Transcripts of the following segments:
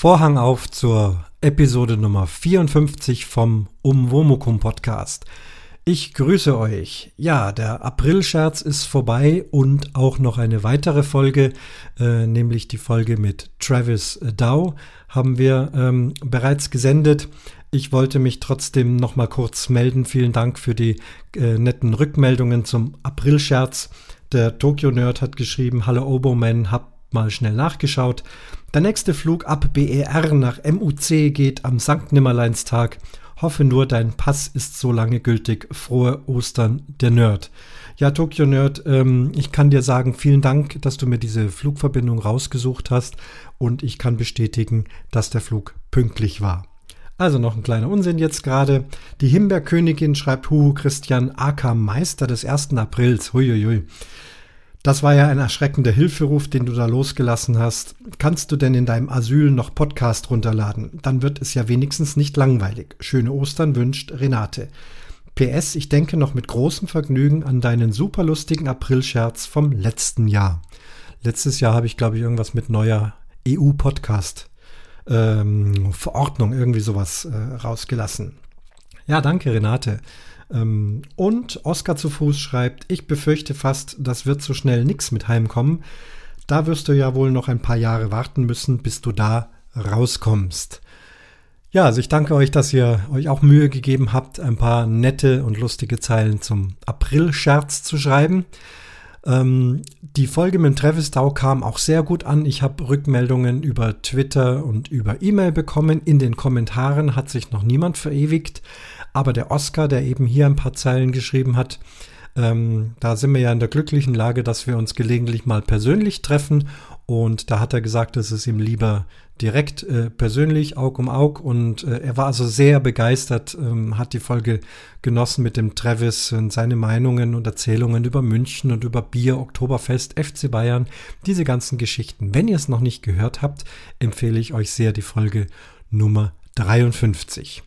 Vorhang auf zur Episode Nummer 54 vom Umwomukum Podcast. Ich grüße euch. Ja, der Aprilscherz ist vorbei und auch noch eine weitere Folge, äh, nämlich die Folge mit Travis Dow, haben wir ähm, bereits gesendet. Ich wollte mich trotzdem noch mal kurz melden. Vielen Dank für die äh, netten Rückmeldungen zum Aprilscherz. Der Tokyo Nerd hat geschrieben: Hallo Oboman, hab mal schnell nachgeschaut. Der nächste Flug ab BER nach MUC geht am Sankt Nimmerleinstag. Hoffe nur, dein Pass ist so lange gültig. Frohe Ostern, der Nerd. Ja, Tokyo Nerd, ähm, ich kann dir sagen, vielen Dank, dass du mir diese Flugverbindung rausgesucht hast und ich kann bestätigen, dass der Flug pünktlich war. Also noch ein kleiner Unsinn jetzt gerade. Die Himbeerkönigin schreibt Huhu Christian AK Meister des 1. Aprils. Huiuiui. Das war ja ein erschreckender Hilferuf, den du da losgelassen hast. Kannst du denn in deinem Asyl noch Podcast runterladen? Dann wird es ja wenigstens nicht langweilig. Schöne Ostern wünscht Renate. PS, ich denke noch mit großem Vergnügen an deinen superlustigen Aprilscherz vom letzten Jahr. Letztes Jahr habe ich, glaube ich, irgendwas mit neuer EU-Podcast ähm, Verordnung, irgendwie sowas äh, rausgelassen. Ja, danke, Renate. Ähm, und Oscar zu Fuß schreibt, ich befürchte fast, das wird so schnell nix mit Heimkommen. Da wirst du ja wohl noch ein paar Jahre warten müssen, bis du da rauskommst. Ja, also ich danke euch, dass ihr euch auch Mühe gegeben habt, ein paar nette und lustige Zeilen zum April-Scherz zu schreiben. Ähm, die Folge mit Travis Dow kam auch sehr gut an. Ich habe Rückmeldungen über Twitter und über E-Mail bekommen. In den Kommentaren hat sich noch niemand verewigt. Aber der Oscar, der eben hier ein paar Zeilen geschrieben hat, ähm, da sind wir ja in der glücklichen Lage, dass wir uns gelegentlich mal persönlich treffen. Und da hat er gesagt, es ist ihm lieber direkt äh, persönlich, Aug um Aug. Und äh, er war also sehr begeistert, ähm, hat die Folge genossen mit dem Travis und seine Meinungen und Erzählungen über München und über Bier, Oktoberfest, FC Bayern, diese ganzen Geschichten. Wenn ihr es noch nicht gehört habt, empfehle ich euch sehr die Folge Nummer 53.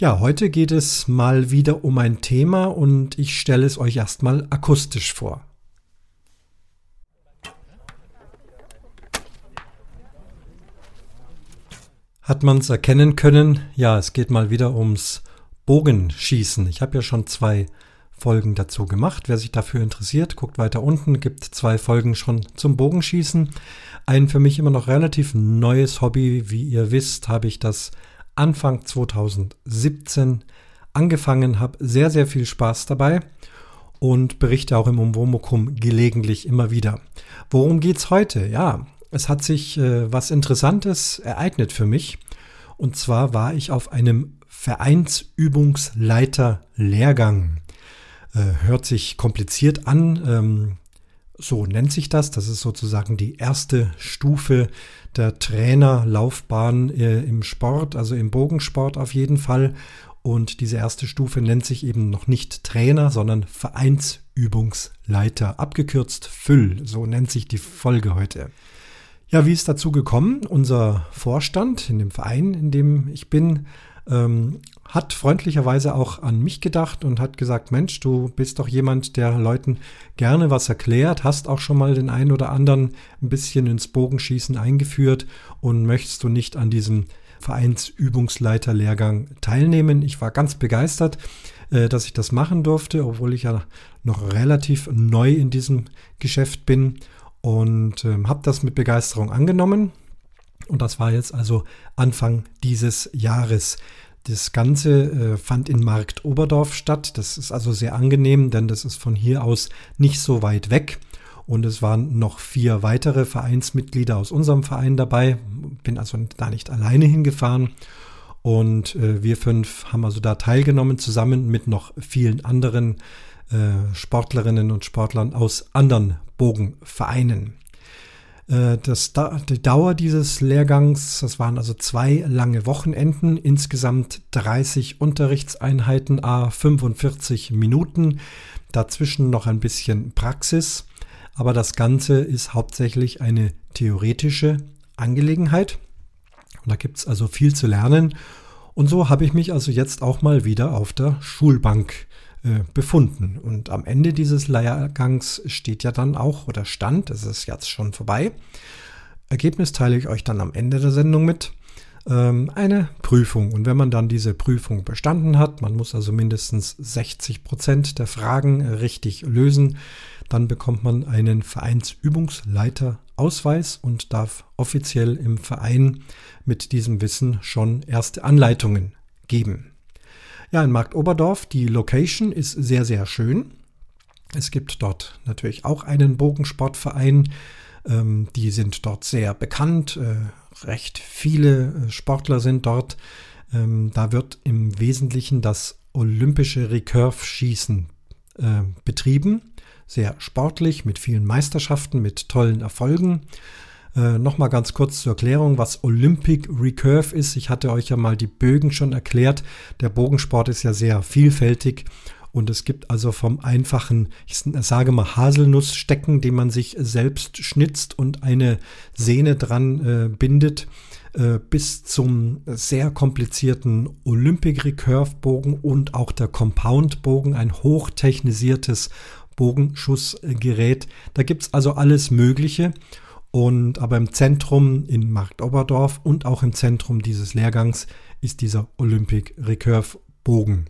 Ja, heute geht es mal wieder um ein Thema und ich stelle es euch erstmal akustisch vor. Hat man es erkennen können? Ja, es geht mal wieder ums Bogenschießen. Ich habe ja schon zwei Folgen dazu gemacht. Wer sich dafür interessiert, guckt weiter unten, gibt zwei Folgen schon zum Bogenschießen. Ein für mich immer noch relativ neues Hobby. Wie ihr wisst, habe ich das Anfang 2017 angefangen habe. Sehr, sehr viel Spaß dabei und berichte auch im Umwomukum gelegentlich immer wieder. Worum geht's heute? Ja, es hat sich äh, was Interessantes ereignet für mich. Und zwar war ich auf einem Vereinsübungsleiter-Lehrgang. Äh, hört sich kompliziert an. Ähm, so nennt sich das. Das ist sozusagen die erste Stufe der Trainerlaufbahn äh, im Sport, also im Bogensport auf jeden Fall. Und diese erste Stufe nennt sich eben noch nicht Trainer, sondern Vereinsübungsleiter, abgekürzt FÜL, so nennt sich die Folge heute. Ja, wie ist dazu gekommen? Unser Vorstand in dem Verein, in dem ich bin, ähm, hat freundlicherweise auch an mich gedacht und hat gesagt, Mensch, du bist doch jemand, der Leuten gerne was erklärt, hast auch schon mal den einen oder anderen ein bisschen ins Bogenschießen eingeführt und möchtest du nicht an diesem Vereinsübungsleiterlehrgang teilnehmen. Ich war ganz begeistert, äh, dass ich das machen durfte, obwohl ich ja noch relativ neu in diesem Geschäft bin und äh, habe das mit Begeisterung angenommen. Und das war jetzt also Anfang dieses Jahres. Das Ganze äh, fand in Markt Oberdorf statt. Das ist also sehr angenehm, denn das ist von hier aus nicht so weit weg. Und es waren noch vier weitere Vereinsmitglieder aus unserem Verein dabei. Bin also da nicht alleine hingefahren. Und äh, wir fünf haben also da teilgenommen, zusammen mit noch vielen anderen äh, Sportlerinnen und Sportlern aus anderen Bogenvereinen. Äh, das, die Dauer dieses Lehrgangs, das waren also zwei lange Wochenenden, insgesamt 30 Unterrichtseinheiten, a 45 Minuten, dazwischen noch ein bisschen Praxis, aber das Ganze ist hauptsächlich eine theoretische Angelegenheit. Und da gibt es also viel zu lernen. Und so habe ich mich also jetzt auch mal wieder auf der Schulbank befunden. Und am Ende dieses Lehrgangs steht ja dann auch, oder stand, es ist jetzt schon vorbei, Ergebnis teile ich euch dann am Ende der Sendung mit. Ähm, eine Prüfung. Und wenn man dann diese Prüfung bestanden hat, man muss also mindestens 60 Prozent der Fragen richtig lösen, dann bekommt man einen Vereinsübungsleiterausweis und darf offiziell im Verein mit diesem Wissen schon erste Anleitungen geben. Ja, in Markt Oberdorf, die Location ist sehr, sehr schön. Es gibt dort natürlich auch einen Bogensportverein. Ähm, die sind dort sehr bekannt. Äh, recht viele äh, Sportler sind dort. Ähm, da wird im Wesentlichen das olympische Recurve-Schießen äh, betrieben. Sehr sportlich, mit vielen Meisterschaften, mit tollen Erfolgen. Äh, Nochmal ganz kurz zur Erklärung, was Olympic Recurve ist. Ich hatte euch ja mal die Bögen schon erklärt. Der Bogensport ist ja sehr vielfältig und es gibt also vom einfachen, ich sage mal Haselnussstecken, den man sich selbst schnitzt und eine Sehne dran äh, bindet, äh, bis zum sehr komplizierten Olympic Recurve Bogen und auch der Compound Bogen, ein hochtechnisiertes Bogenschussgerät. Da gibt es also alles Mögliche. Und aber im Zentrum in Marktoberdorf und auch im Zentrum dieses Lehrgangs ist dieser Olympic Recurve Bogen.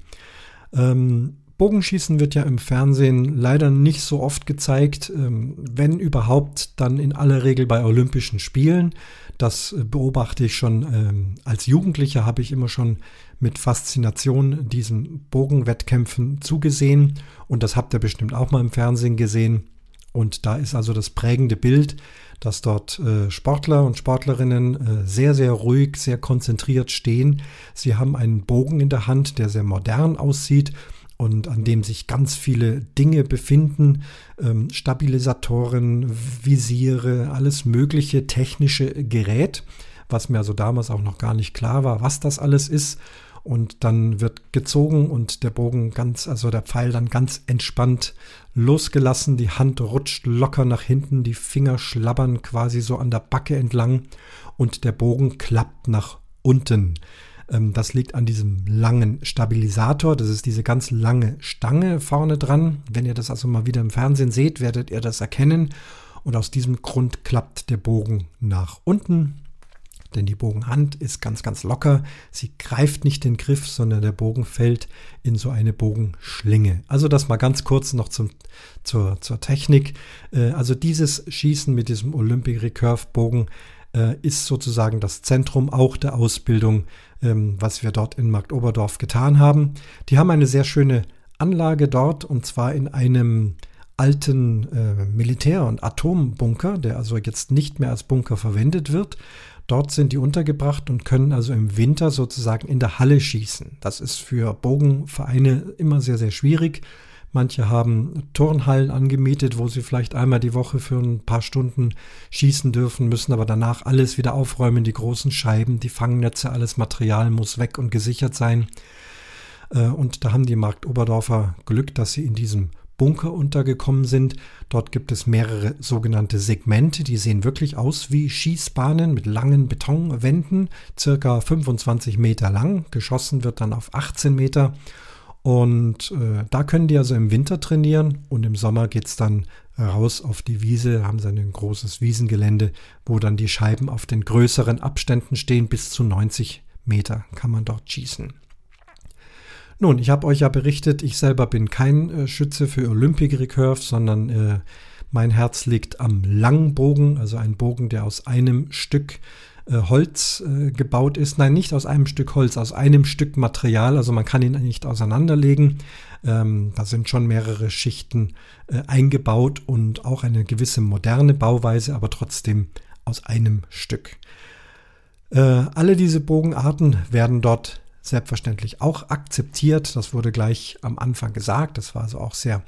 Ähm, Bogenschießen wird ja im Fernsehen leider nicht so oft gezeigt, ähm, wenn überhaupt, dann in aller Regel bei Olympischen Spielen. Das äh, beobachte ich schon ähm, als Jugendlicher, habe ich immer schon mit Faszination diesen Bogenwettkämpfen zugesehen und das habt ihr bestimmt auch mal im Fernsehen gesehen. Und da ist also das prägende Bild, dass dort äh, Sportler und Sportlerinnen äh, sehr, sehr ruhig, sehr konzentriert stehen. Sie haben einen Bogen in der Hand, der sehr modern aussieht und an dem sich ganz viele Dinge befinden, ähm, Stabilisatoren, Visiere, alles mögliche technische Gerät, was mir also damals auch noch gar nicht klar war, was das alles ist. Und dann wird gezogen und der Bogen ganz, also der Pfeil dann ganz entspannt losgelassen. Die Hand rutscht locker nach hinten, die Finger schlabbern quasi so an der Backe entlang und der Bogen klappt nach unten. Ähm, das liegt an diesem langen Stabilisator. Das ist diese ganz lange Stange vorne dran. Wenn ihr das also mal wieder im Fernsehen seht, werdet ihr das erkennen. Und aus diesem Grund klappt der Bogen nach unten. Denn die Bogenhand ist ganz, ganz locker. Sie greift nicht den Griff, sondern der Bogen fällt in so eine Bogenschlinge. Also das mal ganz kurz noch zum, zur, zur Technik. Äh, also dieses Schießen mit diesem Olympic Recurve Bogen äh, ist sozusagen das Zentrum auch der Ausbildung, ähm, was wir dort in Marktoberdorf getan haben. Die haben eine sehr schöne Anlage dort und zwar in einem alten äh, Militär- und Atombunker, der also jetzt nicht mehr als Bunker verwendet wird. Dort sind die untergebracht und können also im Winter sozusagen in der Halle schießen. Das ist für Bogenvereine immer sehr, sehr schwierig. Manche haben Turnhallen angemietet, wo sie vielleicht einmal die Woche für ein paar Stunden schießen dürfen, müssen aber danach alles wieder aufräumen, die großen Scheiben, die Fangnetze, alles Material muss weg und gesichert sein. Äh, und da haben die Markt Oberdorfer Glück, dass sie in diesem Bunker untergekommen sind. Dort gibt es mehrere sogenannte Segmente, die sehen wirklich aus wie Schießbahnen mit langen Betonwänden, circa 25 Meter lang. Geschossen wird dann auf 18 Meter und äh, da können die also im Winter trainieren und im Sommer geht es dann raus auf die Wiese, haben sie ein großes Wiesengelände, wo dann die Scheiben auf den größeren Abständen stehen, bis zu 90 Meter kann man dort schießen. Nun, ich habe euch ja berichtet, ich selber bin kein äh, Schütze für Olympic Recurve, sondern äh, mein Herz liegt am Langbogen, also ein Bogen, der aus einem Stück äh, Holz äh, gebaut ist. Nein, nicht aus einem Stück Holz, aus einem Stück Material. Also man kann ihn nicht auseinanderlegen. Ähm, da sind schon mehrere Schichten äh, eingebaut und auch eine gewisse moderne Bauweise, aber trotzdem aus einem Stück. Äh, alle diese Bogenarten werden dort selbstverständlich auch akzeptiert. Das wurde gleich am Anfang gesagt. Das war also auch sehr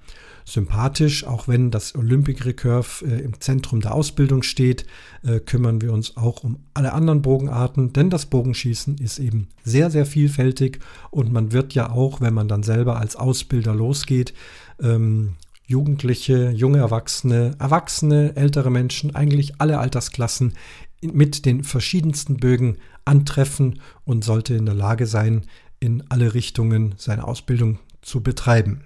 sympathisch. Auch wenn das Olympic Recurve äh, im Zentrum der Ausbildung steht, äh, kümmern wir uns auch um alle anderen Bogenarten, denn das Bogenschießen ist eben sehr, sehr vielfältig und man wird ja auch, wenn man dann selber als Ausbilder losgeht, ähm, Jugendliche, junge Erwachsene, Erwachsene, ältere Menschen, eigentlich alle Altersklassen mit den verschiedensten Bögen antreffen und sollte in der Lage sein, in alle Richtungen seine Ausbildung zu betreiben.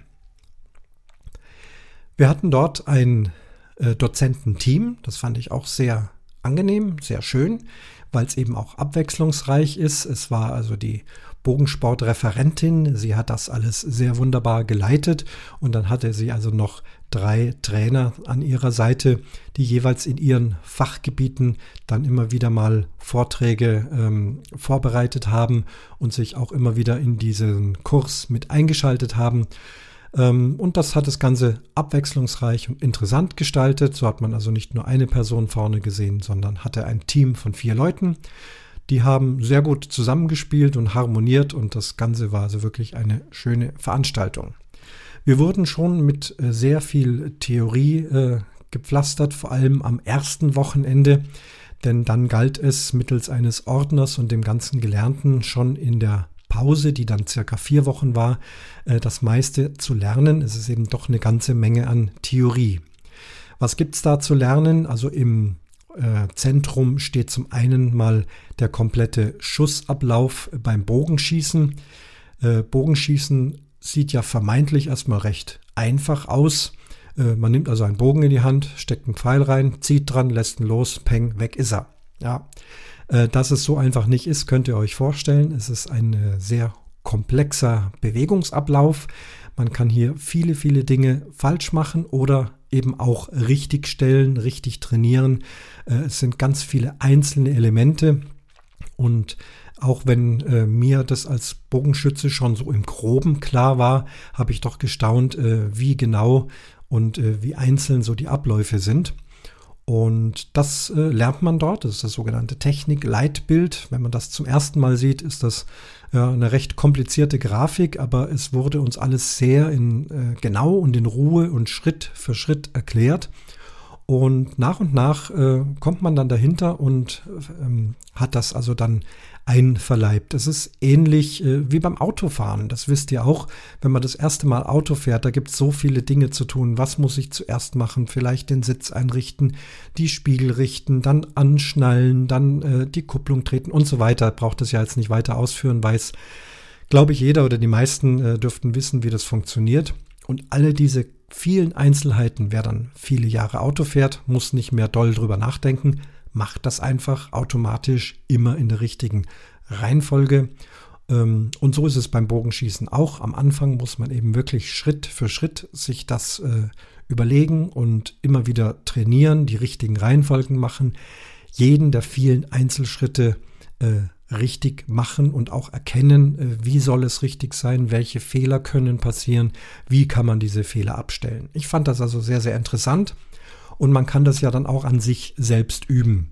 Wir hatten dort ein äh, Dozententeam, das fand ich auch sehr angenehm, sehr schön, weil es eben auch abwechslungsreich ist. Es war also die Bogensportreferentin. Sie hat das alles sehr wunderbar geleitet und dann hatte sie also noch drei Trainer an ihrer Seite, die jeweils in ihren Fachgebieten dann immer wieder mal Vorträge ähm, vorbereitet haben und sich auch immer wieder in diesen Kurs mit eingeschaltet haben. Ähm, und das hat das Ganze abwechslungsreich und interessant gestaltet. So hat man also nicht nur eine Person vorne gesehen, sondern hatte ein Team von vier Leuten. Die haben sehr gut zusammengespielt und harmoniert und das Ganze war also wirklich eine schöne Veranstaltung. Wir wurden schon mit äh, sehr viel Theorie äh, gepflastert, vor allem am ersten Wochenende, denn dann galt es mittels eines Ordners und dem ganzen Gelernten schon in der Pause, die dann circa vier Wochen war, äh, das meiste zu lernen. Es ist eben doch eine ganze Menge an Theorie. Was gibt es da zu lernen? Also im äh, Zentrum steht zum einen mal der komplette Schussablauf beim Bogenschießen. Äh, Bogenschießen sieht ja vermeintlich erstmal recht einfach aus. Äh, man nimmt also einen Bogen in die Hand, steckt einen Pfeil rein, zieht dran, lässt ihn los, peng, weg ist er. Ja, dass es so einfach nicht ist, könnt ihr euch vorstellen. Es ist ein sehr komplexer Bewegungsablauf. Man kann hier viele, viele Dinge falsch machen oder eben auch richtig stellen, richtig trainieren. Äh, es sind ganz viele einzelne Elemente und auch wenn äh, mir das als Bogenschütze schon so im groben klar war, habe ich doch gestaunt, äh, wie genau und äh, wie einzeln so die Abläufe sind. Und das äh, lernt man dort. Das ist das sogenannte Technik-Leitbild. Wenn man das zum ersten Mal sieht, ist das eine recht komplizierte Grafik, aber es wurde uns alles sehr in, äh, genau und in Ruhe und Schritt für Schritt erklärt. Und nach und nach äh, kommt man dann dahinter und ähm, hat das also dann einverleibt. Es ist ähnlich äh, wie beim Autofahren. Das wisst ihr auch, wenn man das erste Mal Auto fährt, da gibt es so viele Dinge zu tun. Was muss ich zuerst machen? Vielleicht den Sitz einrichten, die Spiegel richten, dann anschnallen, dann äh, die Kupplung treten und so weiter. Braucht es ja jetzt nicht weiter ausführen, weiß, glaube ich, jeder oder die meisten äh, dürften wissen, wie das funktioniert. Und alle diese vielen Einzelheiten, wer dann viele Jahre Auto fährt, muss nicht mehr doll drüber nachdenken, macht das einfach automatisch immer in der richtigen Reihenfolge. Ähm, und so ist es beim Bogenschießen auch. Am Anfang muss man eben wirklich Schritt für Schritt sich das äh, überlegen und immer wieder trainieren, die richtigen Reihenfolgen machen, jeden der vielen Einzelschritte äh, richtig machen und auch erkennen, äh, wie soll es richtig sein, welche Fehler können passieren, wie kann man diese Fehler abstellen. Ich fand das also sehr, sehr interessant und man kann das ja dann auch an sich selbst üben.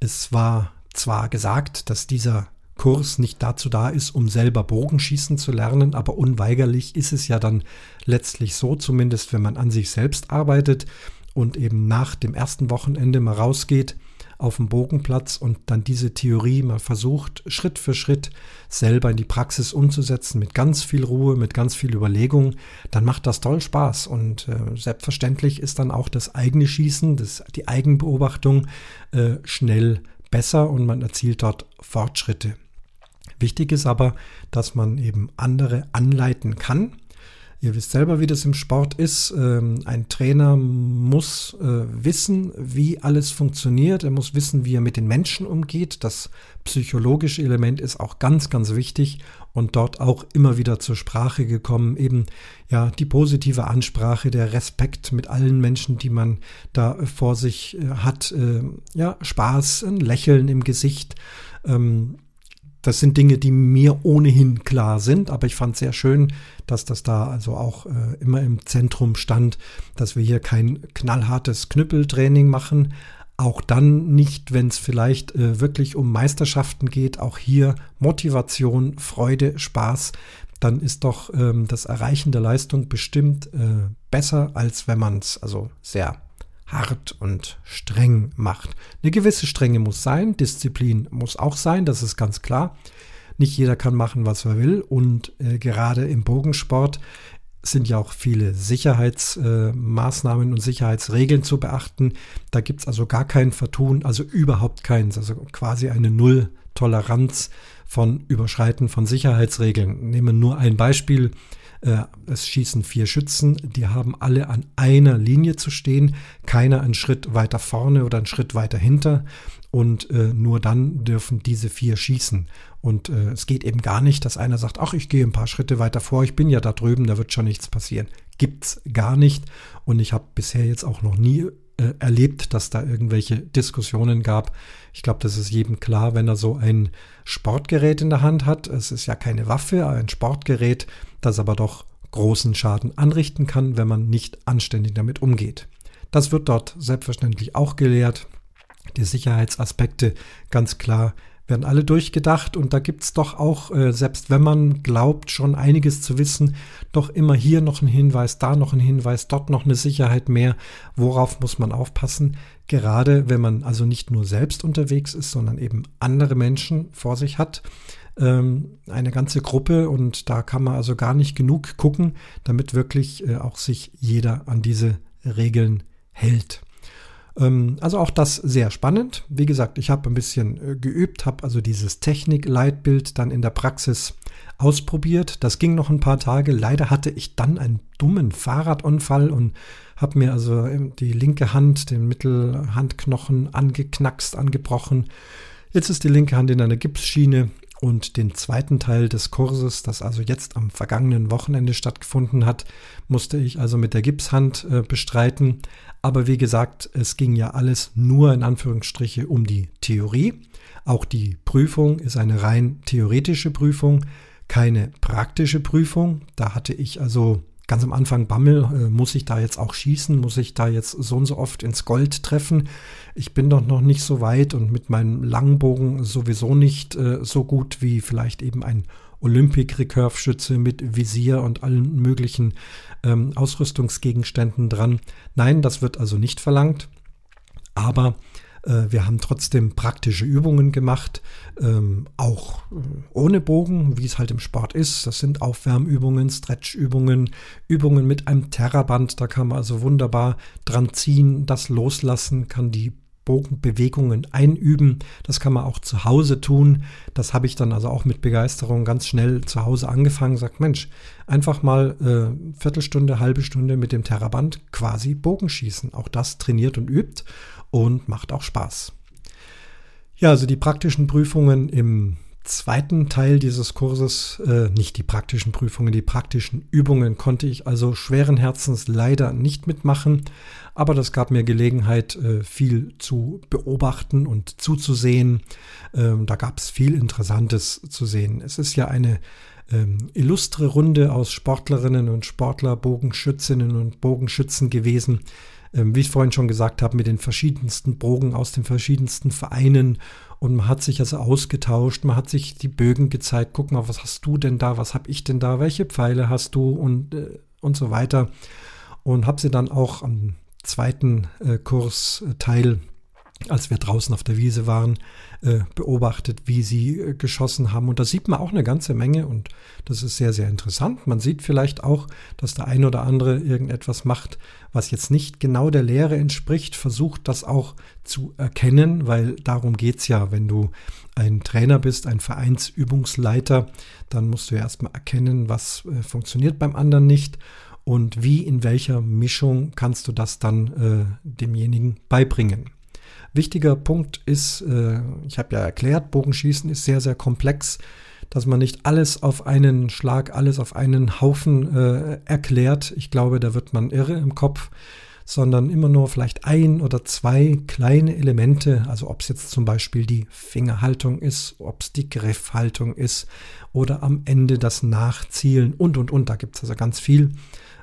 Es war zwar gesagt, dass dieser Kurs nicht dazu da ist, um selber Bogenschießen zu lernen, aber unweigerlich ist es ja dann letztlich so, zumindest wenn man an sich selbst arbeitet und eben nach dem ersten Wochenende mal rausgeht, auf dem Bogenplatz und dann diese Theorie mal versucht, Schritt für Schritt selber in die Praxis umzusetzen, mit ganz viel Ruhe, mit ganz viel Überlegung, dann macht das toll Spaß. Und äh, selbstverständlich ist dann auch das eigene Schießen, das, die Eigenbeobachtung äh, schnell besser und man erzielt dort Fortschritte. Wichtig ist aber, dass man eben andere anleiten kann Ihr wisst selber, wie das im Sport ist. Ähm, ein Trainer muss äh, wissen, wie alles funktioniert. Er muss wissen, wie er mit den Menschen umgeht. Das psychologische Element ist auch ganz, ganz wichtig und dort auch immer wieder zur Sprache gekommen. Eben ja die positive Ansprache, der Respekt mit allen Menschen, die man da vor sich äh, hat. Äh, ja, Spaß, ein Lächeln im Gesicht. Ähm, das sind Dinge, die mir ohnehin klar sind, aber ich fand sehr schön, dass das da also auch äh, immer im Zentrum stand, dass wir hier kein knallhartes Knüppeltraining machen. Auch dann nicht, wenn es vielleicht äh, wirklich um Meisterschaften geht, auch hier Motivation, Freude, Spaß, dann ist doch ähm, das Erreichen der Leistung bestimmt äh, besser, als wenn man es also sehr hart und streng macht. Eine gewisse Strenge muss sein, Disziplin muss auch sein, das ist ganz klar. Nicht jeder kann machen, was er will und äh, gerade im Bogensport sind ja auch viele Sicherheitsmaßnahmen äh, und Sicherheitsregeln zu beachten. Da gibt es also gar kein Vertun, also überhaupt keins, also quasi eine Null-Toleranz von Überschreiten von Sicherheitsregeln. Nehmen wir nur ein Beispiel. Äh, es schießen vier Schützen, die haben alle an einer Linie zu stehen, keiner einen Schritt weiter vorne oder einen Schritt weiter hinter und äh, nur dann dürfen diese vier schießen. Und äh, es geht eben gar nicht, dass einer sagt, ach, ich gehe ein paar Schritte weiter vor, ich bin ja da drüben, da wird schon nichts passieren. Gibt's gar nicht. Und ich habe bisher jetzt auch noch nie äh, erlebt, dass da irgendwelche Diskussionen gab. Ich glaube, das ist jedem klar, wenn er so ein Sportgerät in der Hand hat. Es ist ja keine Waffe, ein Sportgerät, das aber doch großen Schaden anrichten kann, wenn man nicht anständig damit umgeht. Das wird dort selbstverständlich auch gelehrt die Sicherheitsaspekte ganz klar werden alle durchgedacht und da gibt es doch auch, äh, selbst wenn man glaubt, schon einiges zu wissen, doch immer hier noch ein Hinweis, da noch ein Hinweis, dort noch eine Sicherheit mehr. Worauf muss man aufpassen? Gerade wenn man also nicht nur selbst unterwegs ist, sondern eben andere Menschen vor sich hat, ähm, eine ganze Gruppe und da kann man also gar nicht genug gucken, damit wirklich äh, auch sich jeder an diese Regeln hält. Ähm, also auch das sehr spannend. Wie gesagt, ich habe ein bisschen äh, geübt, habe also dieses Technik-Leitbild dann in der Praxis ausprobiert. Das ging noch ein paar Tage. Leider hatte ich dann einen dummen Fahrradunfall und habe mir also ähm, die linke Hand, den Mittelhandknochen angeknackst, angebrochen. Jetzt ist die linke Hand in einer Gipsschiene und den zweiten Teil des Kurses, das also jetzt am vergangenen Wochenende stattgefunden hat, musste ich also mit der Gipshand äh, bestreiten. Aber wie gesagt, es ging ja alles nur in Anführungsstriche um die Theorie. Auch die Prüfung ist eine rein theoretische Prüfung, keine praktische Prüfung. Da hatte ich also ganz am Anfang Bammel, äh, muss ich da jetzt auch schießen, muss ich da jetzt so und so oft ins Gold treffen. Ich bin doch noch nicht so weit und mit meinem Langbogen sowieso nicht äh, so gut wie vielleicht eben ein Olympic Recurve Schütze mit Visier und allen möglichen ähm, Ausrüstungsgegenständen dran. Nein, das wird also nicht verlangt. Aber wir haben trotzdem praktische Übungen gemacht, ähm, auch äh, ohne Bogen, wie es halt im Sport ist. Das sind Aufwärmübungen, Stretchübungen, Übungen mit einem Terraband. Da kann man also wunderbar dran ziehen, das loslassen, kann die Bogenbewegungen einüben. Das kann man auch zu Hause tun. Das habe ich dann also auch mit Begeisterung ganz schnell zu Hause angefangen. Sagt Mensch, einfach mal äh, Viertelstunde, halbe Stunde mit dem Terraband quasi Bogenschießen. Auch das trainiert und übt und macht auch Spaß. Ja, also die praktischen Prüfungen im zweiten Teil dieses Kurses, äh, nicht die praktischen Prüfungen, die praktischen Übungen konnte ich also schweren Herzens leider nicht mitmachen, aber das gab mir Gelegenheit, äh, viel zu beobachten und zuzusehen. Ähm, da gab es viel Interessantes zu sehen. Es ist ja eine ähm, illustre Runde aus Sportlerinnen und Sportler, Bogenschützinnen und Bogenschützen gewesen. Ähm, wie ich vorhin schon gesagt habe, mit den verschiedensten Bogen aus den verschiedensten Vereinen. Und man hat sich also ausgetauscht, man hat sich die Bögen gezeigt, guck mal, was hast du denn da, was habe ich denn da, welche Pfeile hast du? Und, äh, und so weiter. Und habe sie dann auch am zweiten äh, Kursteil als wir draußen auf der Wiese waren, äh, beobachtet, wie sie äh, geschossen haben. Und da sieht man auch eine ganze Menge und das ist sehr, sehr interessant. Man sieht vielleicht auch, dass der ein oder andere irgendetwas macht, was jetzt nicht genau der Lehre entspricht, versucht das auch zu erkennen, weil darum geht's ja, wenn du ein Trainer bist, ein Vereinsübungsleiter, dann musst du ja erstmal erkennen, was äh, funktioniert beim anderen nicht und wie, in welcher Mischung kannst du das dann äh, demjenigen beibringen. Wichtiger Punkt ist, äh, ich habe ja erklärt, Bogenschießen ist sehr, sehr komplex, dass man nicht alles auf einen Schlag, alles auf einen Haufen äh, erklärt. Ich glaube, da wird man irre im Kopf, sondern immer nur vielleicht ein oder zwei kleine Elemente, also ob es jetzt zum Beispiel die Fingerhaltung ist, ob es die Griffhaltung ist oder am Ende das Nachzielen und, und, und. Da gibt es also ganz viel.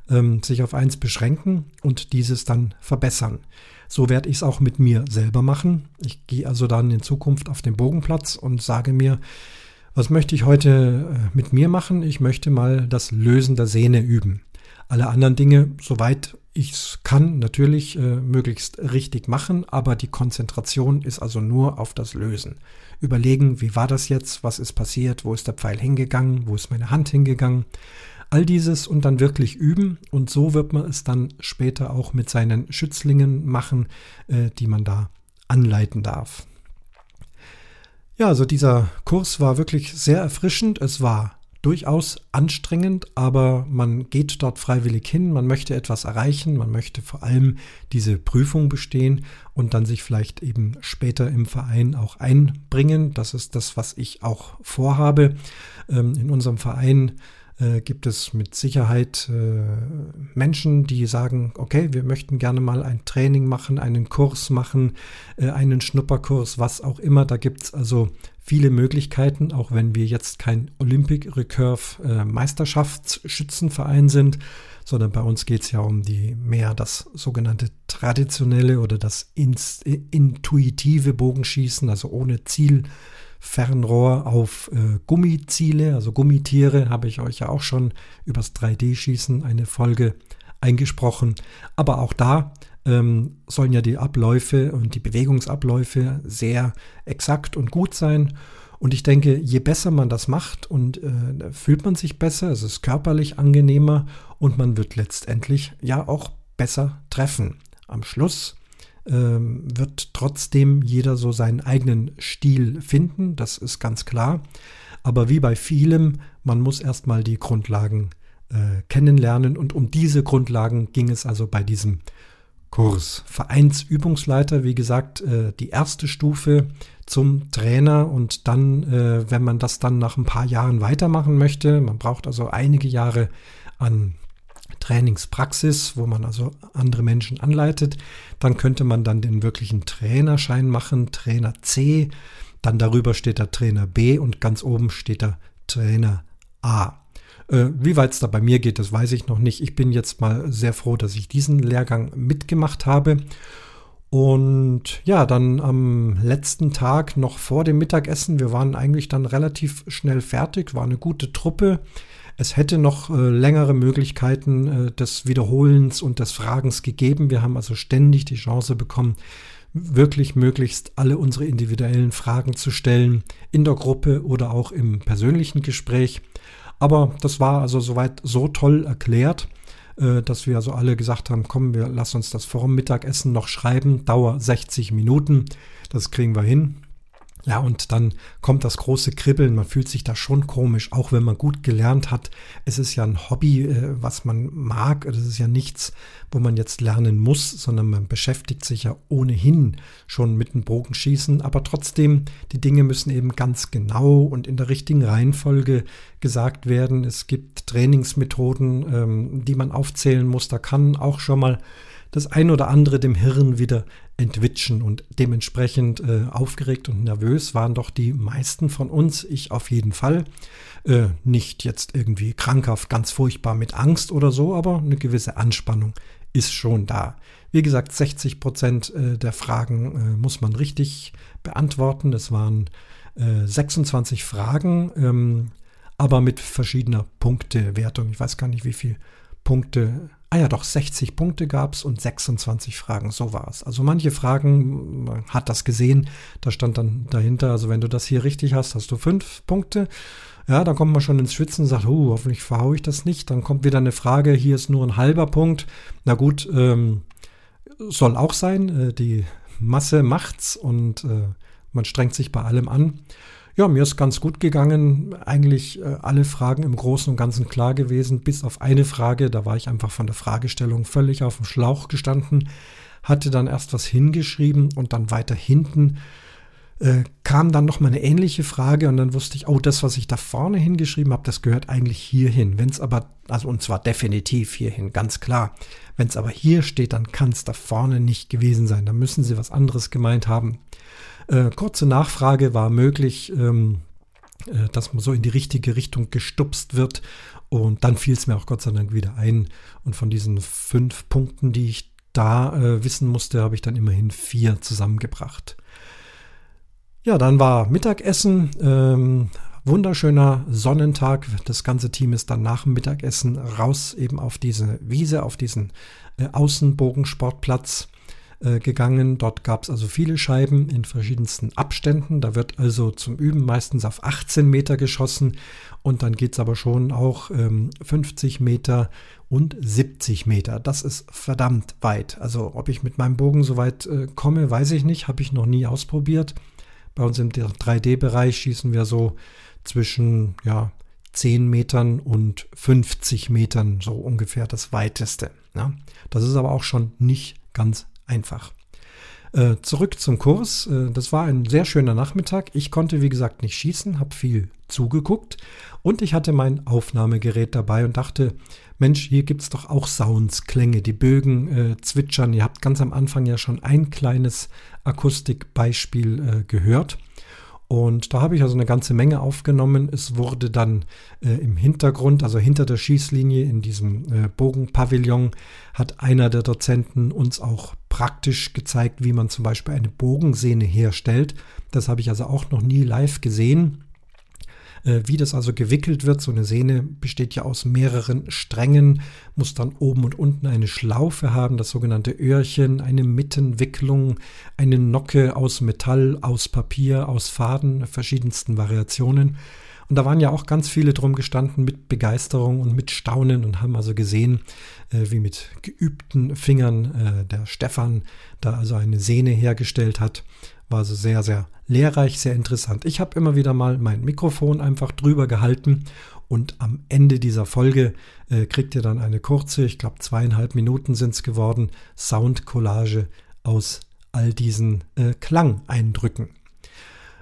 Ähm, sich auf eins beschränken und dieses dann verbessern. So werde ich es auch mit mir selber machen. Ich gehe also dann in Zukunft auf den Bogenplatz und sage mir, was möchte ich heute äh, mit mir machen? Ich möchte mal das Lösen der Sehne üben. Alle anderen Dinge, soweit ich es kann, natürlich äh, möglichst richtig machen, aber die Konzentration ist also nur auf das Lösen. Überlegen, wie war das jetzt, was ist passiert, wo ist der Pfeil hingegangen, wo ist meine Hand hingegangen. All dieses und dann wirklich üben und so wird man es dann später auch mit seinen Schützlingen machen, äh, die man da anleiten darf. Ja, also dieser Kurs war wirklich sehr erfrischend. Es war durchaus anstrengend, aber man geht dort freiwillig hin, man möchte etwas erreichen, man möchte vor allem diese Prüfung bestehen und dann sich vielleicht eben später im Verein auch einbringen. Das ist das, was ich auch vorhabe. Ähm, in unserem Verein äh, gibt es mit Sicherheit äh, Menschen, die sagen, okay, wir möchten gerne mal ein Training machen, einen Kurs machen, äh, einen Schnupperkurs, was auch immer. Da gibt es also viele Möglichkeiten, auch wenn wir jetzt kein Olympic Recurve äh, Meisterschaftsschützenverein sind, sondern bei uns geht es ja um die mehr das sogenannte traditionelle oder das intuitive Bogenschießen, also ohne Ziel Fernrohr auf äh, Gummiziele, also Gummitiere, habe ich euch ja auch schon übers 3D-Schießen eine Folge eingesprochen. Aber auch da ähm, sollen ja die Abläufe und die Bewegungsabläufe sehr exakt und gut sein. Und ich denke, je besser man das macht und äh, fühlt man sich besser, es ist körperlich angenehmer und man wird letztendlich ja auch besser treffen. Am Schluss ähm, wird trotzdem jeder so seinen eigenen Stil finden, das ist ganz klar. Aber wie bei vielem, man muss erstmal die Grundlagen äh, kennenlernen und um diese Grundlagen ging es also bei diesem Kurs. Vereinsübungsleiter, wie gesagt, äh, die erste Stufe zum Trainer und dann, äh, wenn man das dann nach ein paar Jahren weitermachen möchte, man braucht also einige Jahre an Trainingspraxis, wo man also andere Menschen anleitet. Dann könnte man dann den wirklichen Trainerschein machen, Trainer C. Dann darüber steht der Trainer B und ganz oben steht der Trainer A. Äh, wie weit es da bei mir geht, das weiß ich noch nicht. Ich bin jetzt mal sehr froh, dass ich diesen Lehrgang mitgemacht habe. Und ja, dann am letzten Tag noch vor dem Mittagessen, wir waren eigentlich dann relativ schnell fertig, war eine gute Truppe. Es hätte noch äh, längere Möglichkeiten äh, des Wiederholens und des Fragens gegeben. Wir haben also ständig die Chance bekommen, wirklich möglichst alle unsere individuellen Fragen zu stellen, in der Gruppe oder auch im persönlichen Gespräch. Aber das war also soweit so toll erklärt, äh, dass wir also alle gesagt haben, komm, wir lassen uns das vor dem Mittagessen noch schreiben, Dauer 60 Minuten, das kriegen wir hin. Ja, und dann kommt das große Kribbeln. Man fühlt sich da schon komisch, auch wenn man gut gelernt hat. Es ist ja ein Hobby, äh, was man mag. Es ist ja nichts, wo man jetzt lernen muss, sondern man beschäftigt sich ja ohnehin schon mit dem Bogenschießen. Aber trotzdem, die Dinge müssen eben ganz genau und in der richtigen Reihenfolge gesagt werden. Es gibt Trainingsmethoden, ähm, die man aufzählen muss. Da kann auch schon mal das ein oder andere dem Hirn wieder entwitschen und dementsprechend äh, aufgeregt und nervös waren doch die meisten von uns, ich auf jeden Fall. Äh, nicht jetzt irgendwie krankhaft, ganz furchtbar mit Angst oder so, aber eine gewisse Anspannung ist schon da. Wie gesagt, 60 Prozent äh, der Fragen äh, muss man richtig beantworten. Es waren 26 äh, Fragen, ähm, aber mit verschiedener Punktewertung. Ich weiß gar nicht, wie viele Punkte Ah ja, doch, 60 Punkte gab es und 26 Fragen, so war es. Also manche Fragen, man hat das gesehen, da stand dann dahinter, also wenn du das hier richtig hast, hast du fünf Punkte. Ja, dann kommt man schon ins Schwitzen und sagt, oh, hoffentlich verhaue ich das nicht. Dann kommt wieder eine Frage, hier ist nur ein halber Punkt. Na gut, ähm, soll auch sein, äh, die Masse macht's und äh, man strengt sich bei allem an. Ja, mir ist ganz gut gegangen. Eigentlich äh, alle Fragen im Großen und Ganzen klar gewesen, bis auf eine Frage. Da war ich einfach von der Fragestellung völlig auf dem Schlauch gestanden, hatte dann erst was hingeschrieben und dann weiter hinten äh, kam dann noch mal eine ähnliche Frage und dann wusste ich, oh, das, was ich da vorne hingeschrieben habe, das gehört eigentlich hierhin. Wenn es aber, also und zwar definitiv hierhin, ganz klar. Wenn es aber hier steht, dann kann es da vorne nicht gewesen sein. Da müssen sie was anderes gemeint haben. Äh, kurze Nachfrage war möglich, ähm, äh, dass man so in die richtige Richtung gestupst wird. Und dann fiel es mir auch Gott sei Dank wieder ein. Und von diesen fünf Punkten, die ich da äh, wissen musste, habe ich dann immerhin vier zusammengebracht. Ja, dann war Mittagessen. Ähm, wunderschöner Sonnentag. Das ganze Team ist dann nach dem Mittagessen raus eben auf diese Wiese, auf diesen äh, Außenbogensportplatz. Äh, gegangen. Dort gab es also viele Scheiben in verschiedensten Abständen. Da wird also zum Üben meistens auf 18 Meter geschossen und dann geht es aber schon auch ähm, 50 Meter und 70 Meter. Das ist verdammt weit. Also ob ich mit meinem Bogen so weit äh, komme, weiß ich nicht. Habe ich noch nie ausprobiert. Bei uns im 3D-Bereich schießen wir so zwischen ja, 10 Metern und 50 Metern, so ungefähr das weiteste. Ja. Das ist aber auch schon nicht ganz einfach. Äh, zurück zum Kurs. Äh, das war ein sehr schöner Nachmittag. Ich konnte, wie gesagt, nicht schießen, habe viel zugeguckt und ich hatte mein Aufnahmegerät dabei und dachte, Mensch, hier gibt es doch auch Sounds, Klänge, die Bögen äh, zwitschern. Ihr habt ganz am Anfang ja schon ein kleines Akustikbeispiel äh, gehört. Und da habe ich also eine ganze Menge aufgenommen. Es wurde dann äh, im Hintergrund, also hinter der Schießlinie in diesem äh, Bogenpavillon, hat einer der Dozenten uns auch praktisch gezeigt, wie man zum Beispiel eine Bogensehne herstellt. Das habe ich also auch noch nie live gesehen. Äh, wie das also gewickelt wird, so eine Sehne besteht ja aus mehreren Strängen, muss dann oben und unten eine Schlaufe haben, das sogenannte Öhrchen, eine Mittenwicklung, eine Nocke aus Metall, aus Papier, aus Faden, verschiedensten Variationen. Und da waren ja auch ganz viele drum gestanden mit Begeisterung und mit Staunen und haben also gesehen, äh, wie mit geübten Fingern äh, der Stefan da also eine Sehne hergestellt hat. War also sehr, sehr lehrreich, sehr interessant. Ich habe immer wieder mal mein Mikrofon einfach drüber gehalten und am Ende dieser Folge äh, kriegt ihr dann eine kurze, ich glaube zweieinhalb Minuten sind es geworden, Soundcollage aus all diesen äh, Klangeindrücken.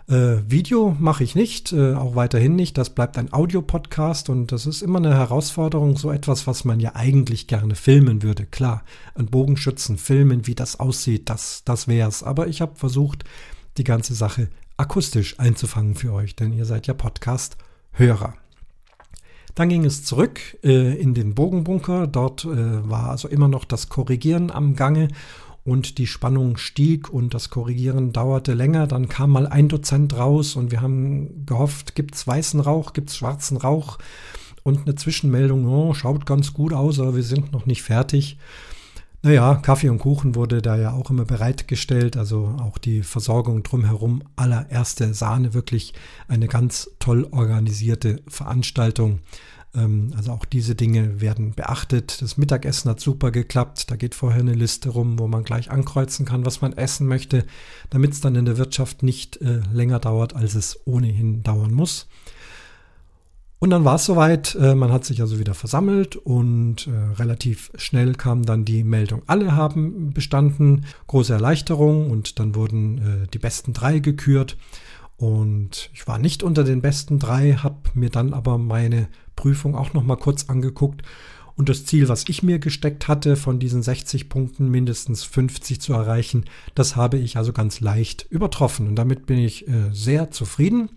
Äh, Video mache ich nicht, äh, auch weiterhin nicht. Das bleibt ein Audiopodcast und das ist immer eine Herausforderung, so etwas, was man ja eigentlich gerne filmen würde. Klar, ein Bogenschützen filmen, wie das aussieht, das, das es. Aber ich habe versucht, die ganze Sache akustisch einzufangen für euch, denn ihr seid ja Podcast-Hörer. Dann ging es zurück äh, in den Bogenbunker. Dort äh, war also immer noch das Korrigieren am Gange und die Spannung stieg und das Korrigieren dauerte länger. Dann kam mal ein Dozent raus und wir haben gehofft, gibt's weißen Rauch, gibt's schwarzen Rauch und eine Zwischenmeldung, oh, schaut ganz gut aus, aber wir sind noch nicht fertig. Naja, Kaffee und Kuchen wurde da ja auch immer bereitgestellt, also auch die Versorgung drumherum, allererste Sahne, wirklich eine ganz toll organisierte Veranstaltung. Ähm, also auch diese Dinge werden beachtet. Das Mittagessen hat super geklappt. Da geht vorher eine Liste rum, wo man gleich ankreuzen kann, was man essen möchte, damit es dann in der Wirtschaft nicht äh, länger dauert, als es ohnehin dauern muss. Und dann war es soweit, äh, man hat sich also wieder versammelt und äh, relativ schnell kam dann die Meldung, alle haben bestanden, große Erleichterung und dann wurden äh, die besten drei gekürt. Und ich war nicht unter den besten drei, habe mir dann aber meine Prüfung auch noch mal kurz angeguckt. Und das Ziel, was ich mir gesteckt hatte, von diesen 60 Punkten mindestens 50 zu erreichen, das habe ich also ganz leicht übertroffen. Und damit bin ich äh, sehr zufrieden.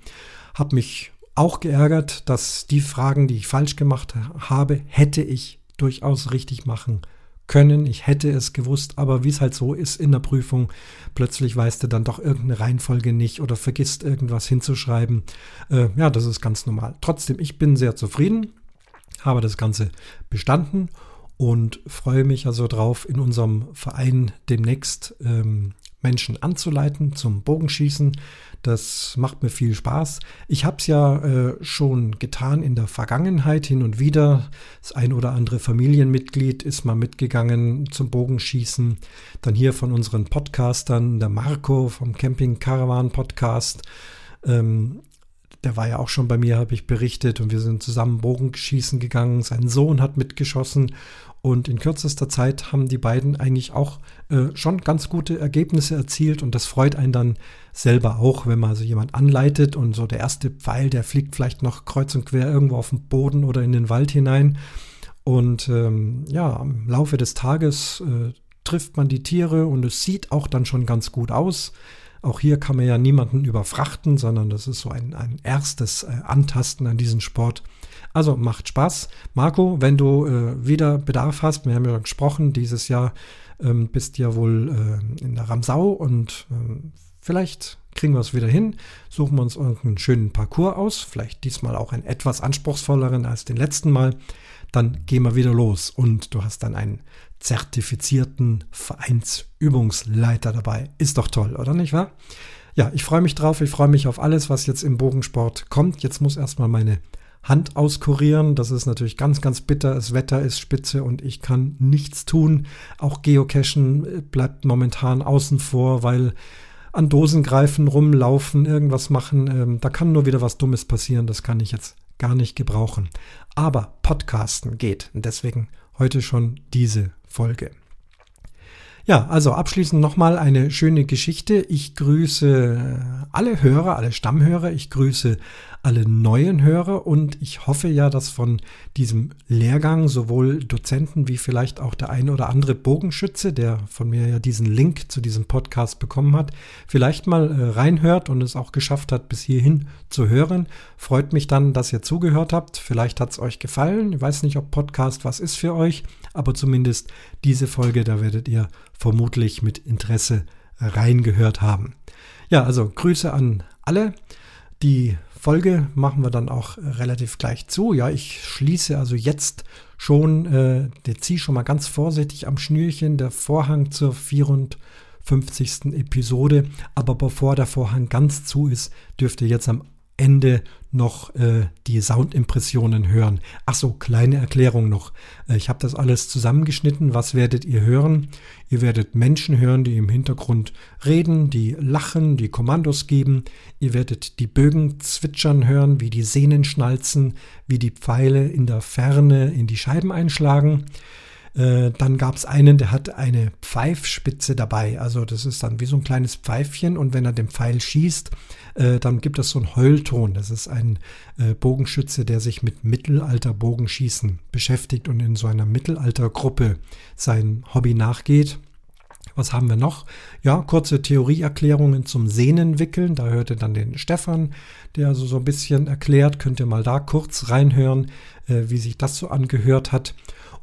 Habe mich auch geärgert, dass die Fragen, die ich falsch gemacht habe, hätte ich durchaus richtig machen können. Ich hätte es gewusst, aber wie es halt so ist in der Prüfung, plötzlich weißt du dann doch irgendeine Reihenfolge nicht oder vergisst irgendwas hinzuschreiben. Äh, ja, das ist ganz normal. Trotzdem, ich bin sehr zufrieden, habe das Ganze bestanden und freue mich also drauf, in unserem Verein demnächst ähm, Menschen anzuleiten zum Bogenschießen. Das macht mir viel Spaß. Ich habe es ja äh, schon getan in der Vergangenheit hin und wieder. Das ein oder andere Familienmitglied ist mal mitgegangen zum Bogenschießen. Dann hier von unseren Podcastern, der Marco vom Camping Caravan Podcast. Ähm, der war ja auch schon bei mir, habe ich berichtet, und wir sind zusammen Bogenschießen gegangen. Sein Sohn hat mitgeschossen und in kürzester Zeit haben die beiden eigentlich auch äh, schon ganz gute Ergebnisse erzielt und das freut einen dann selber auch, wenn man so jemand anleitet und so der erste Pfeil, der fliegt vielleicht noch kreuz und quer irgendwo auf den Boden oder in den Wald hinein. Und ähm, ja, im Laufe des Tages äh, trifft man die Tiere und es sieht auch dann schon ganz gut aus. Auch hier kann man ja niemanden überfrachten, sondern das ist so ein, ein erstes äh, Antasten an diesen Sport. Also macht Spaß. Marco, wenn du äh, wieder Bedarf hast, wir haben ja gesprochen, dieses Jahr ähm, bist ja wohl äh, in der Ramsau und äh, vielleicht kriegen wir es wieder hin, suchen wir uns irgendeinen schönen Parcours aus, vielleicht diesmal auch einen etwas anspruchsvolleren als den letzten Mal, dann gehen wir wieder los und du hast dann einen zertifizierten Vereinsübungsleiter dabei. Ist doch toll, oder nicht wahr? Ja, ich freue mich drauf, ich freue mich auf alles, was jetzt im Bogensport kommt. Jetzt muss erstmal meine Hand auskurieren. Das ist natürlich ganz, ganz bitter. Das Wetter ist spitze und ich kann nichts tun. Auch Geocachen bleibt momentan außen vor, weil an Dosen greifen, rumlaufen, irgendwas machen. Ähm, da kann nur wieder was Dummes passieren. Das kann ich jetzt gar nicht gebrauchen. Aber Podcasten geht. Und deswegen heute schon diese Folge. Ja, also abschließend nochmal eine schöne Geschichte. Ich grüße alle Hörer, alle Stammhörer. Ich grüße alle neuen Hörer und ich hoffe ja, dass von diesem Lehrgang sowohl Dozenten wie vielleicht auch der eine oder andere Bogenschütze, der von mir ja diesen Link zu diesem Podcast bekommen hat, vielleicht mal äh, reinhört und es auch geschafft hat, bis hierhin zu hören. Freut mich dann, dass ihr zugehört habt. Vielleicht hat es euch gefallen. Ich weiß nicht, ob Podcast was ist für euch, aber zumindest diese Folge, da werdet ihr vermutlich mit Interesse reingehört haben. Ja, also Grüße an alle. Die Folge machen wir dann auch relativ gleich zu. Ja, ich schließe also jetzt schon, äh, der ziehe schon mal ganz vorsichtig am Schnürchen der Vorhang zur 54. Episode. Aber bevor der Vorhang ganz zu ist, dürft ihr jetzt am Ende noch äh, die Soundimpressionen hören. Ach so, kleine Erklärung noch. Äh, ich habe das alles zusammengeschnitten. Was werdet ihr hören? Ihr werdet Menschen hören, die im Hintergrund reden, die lachen, die Kommandos geben. Ihr werdet die Bögen zwitschern hören, wie die Sehnen schnalzen, wie die Pfeile in der Ferne in die Scheiben einschlagen. Äh, dann gab es einen, der hat eine Pfeifspitze dabei. Also das ist dann wie so ein kleines Pfeifchen und wenn er den Pfeil schießt, äh, dann gibt es so einen Heulton. Das ist ein äh, Bogenschütze, der sich mit Mittelalter-Bogenschießen beschäftigt und in so einer Mittelaltergruppe sein Hobby nachgeht. Was haben wir noch? Ja, kurze Theorieerklärungen zum Sehnenwickeln. Da hört ihr dann den Stefan, der also so ein bisschen erklärt. Könnt ihr mal da kurz reinhören, wie sich das so angehört hat.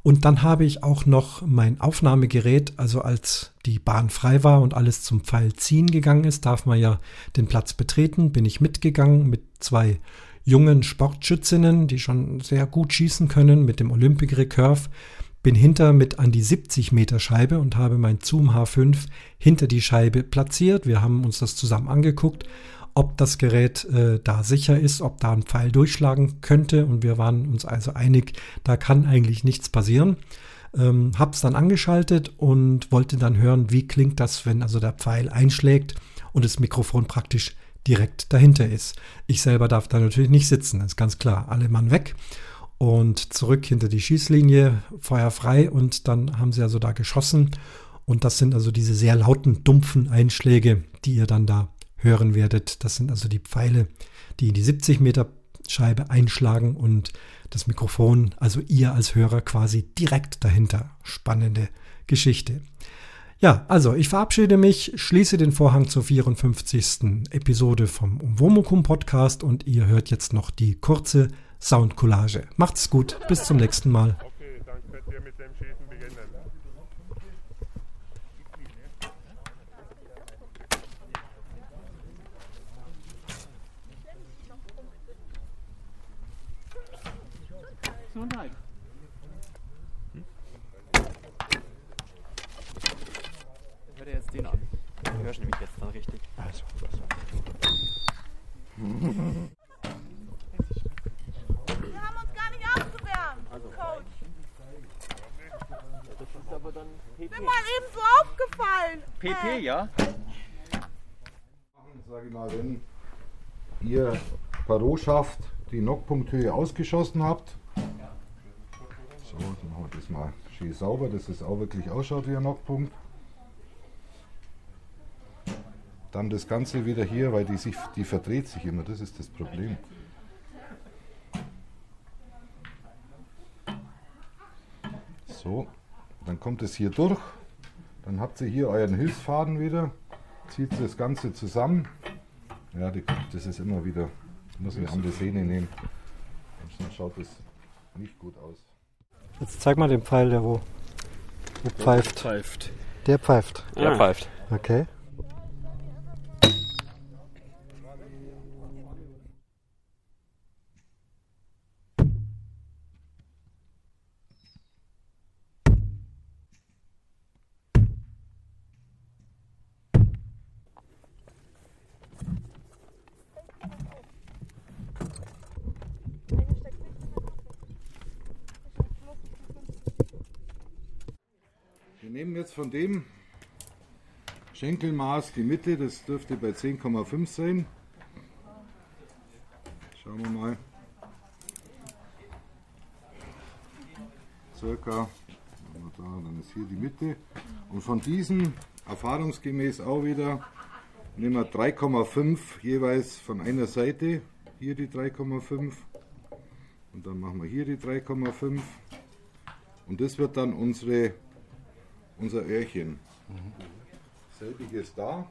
Und dann habe ich auch noch mein Aufnahmegerät, also als die Bahn frei war und alles zum Pfeil ziehen gegangen ist, darf man ja den Platz betreten, bin ich mitgegangen mit zwei jungen Sportschützinnen, die schon sehr gut schießen können mit dem Olympic Recurve. Bin hinter mit an die 70 Meter Scheibe und habe mein Zoom H5 hinter die Scheibe platziert. Wir haben uns das zusammen angeguckt ob das Gerät äh, da sicher ist, ob da ein Pfeil durchschlagen könnte. Und wir waren uns also einig, da kann eigentlich nichts passieren. Ähm, hab's dann angeschaltet und wollte dann hören, wie klingt das, wenn also der Pfeil einschlägt und das Mikrofon praktisch direkt dahinter ist. Ich selber darf da natürlich nicht sitzen, ist ganz klar. Alle Mann weg und zurück hinter die Schießlinie, Feuer frei und dann haben sie also da geschossen. Und das sind also diese sehr lauten, dumpfen Einschläge, die ihr dann da hören werdet. Das sind also die Pfeile, die in die 70 Meter Scheibe einschlagen und das Mikrofon, also ihr als Hörer quasi direkt dahinter. Spannende Geschichte. Ja, also ich verabschiede mich, schließe den Vorhang zur 54. Episode vom Umwomukum Podcast und ihr hört jetzt noch die kurze Soundcollage. Macht's gut, bis zum nächsten Mal. Gesundheit. Hm? Ich höre jetzt den an. Du hörst nämlich jetzt dann richtig. Also, also. Wir haben uns gar nicht aufgewärmt. Coach. Das ist aber dann PP. Bin mal eben so aufgefallen. PP, äh. ja? Sag ich mal, wenn ihr Parot die Knockpunkthöhe ausgeschossen habt, so, dann machen wir das mal schön sauber, dass es auch wirklich ausschaut wie ein Knockpunkt. Dann das Ganze wieder hier, weil die, sich, die verdreht sich immer, das ist das Problem. So, dann kommt es hier durch. Dann habt ihr hier euren Hilfsfaden wieder. Zieht das Ganze zusammen. Ja, die, das ist immer wieder, muss eine andere Sehne nehmen. Sonst schaut das nicht gut aus. Jetzt zeig mal den Pfeil, der wo, wo pfeift. pfeift. Der pfeift. Der ah. pfeift. Okay. nehmen jetzt von dem Schenkelmaß die Mitte, das dürfte bei 10,5 sein. Schauen wir mal. Circa, dann ist hier die Mitte. Und von diesen erfahrungsgemäß auch wieder nehmen wir 3,5 jeweils von einer Seite. Hier die 3,5 und dann machen wir hier die 3,5 und das wird dann unsere unser Öhrchen. Selbiges da.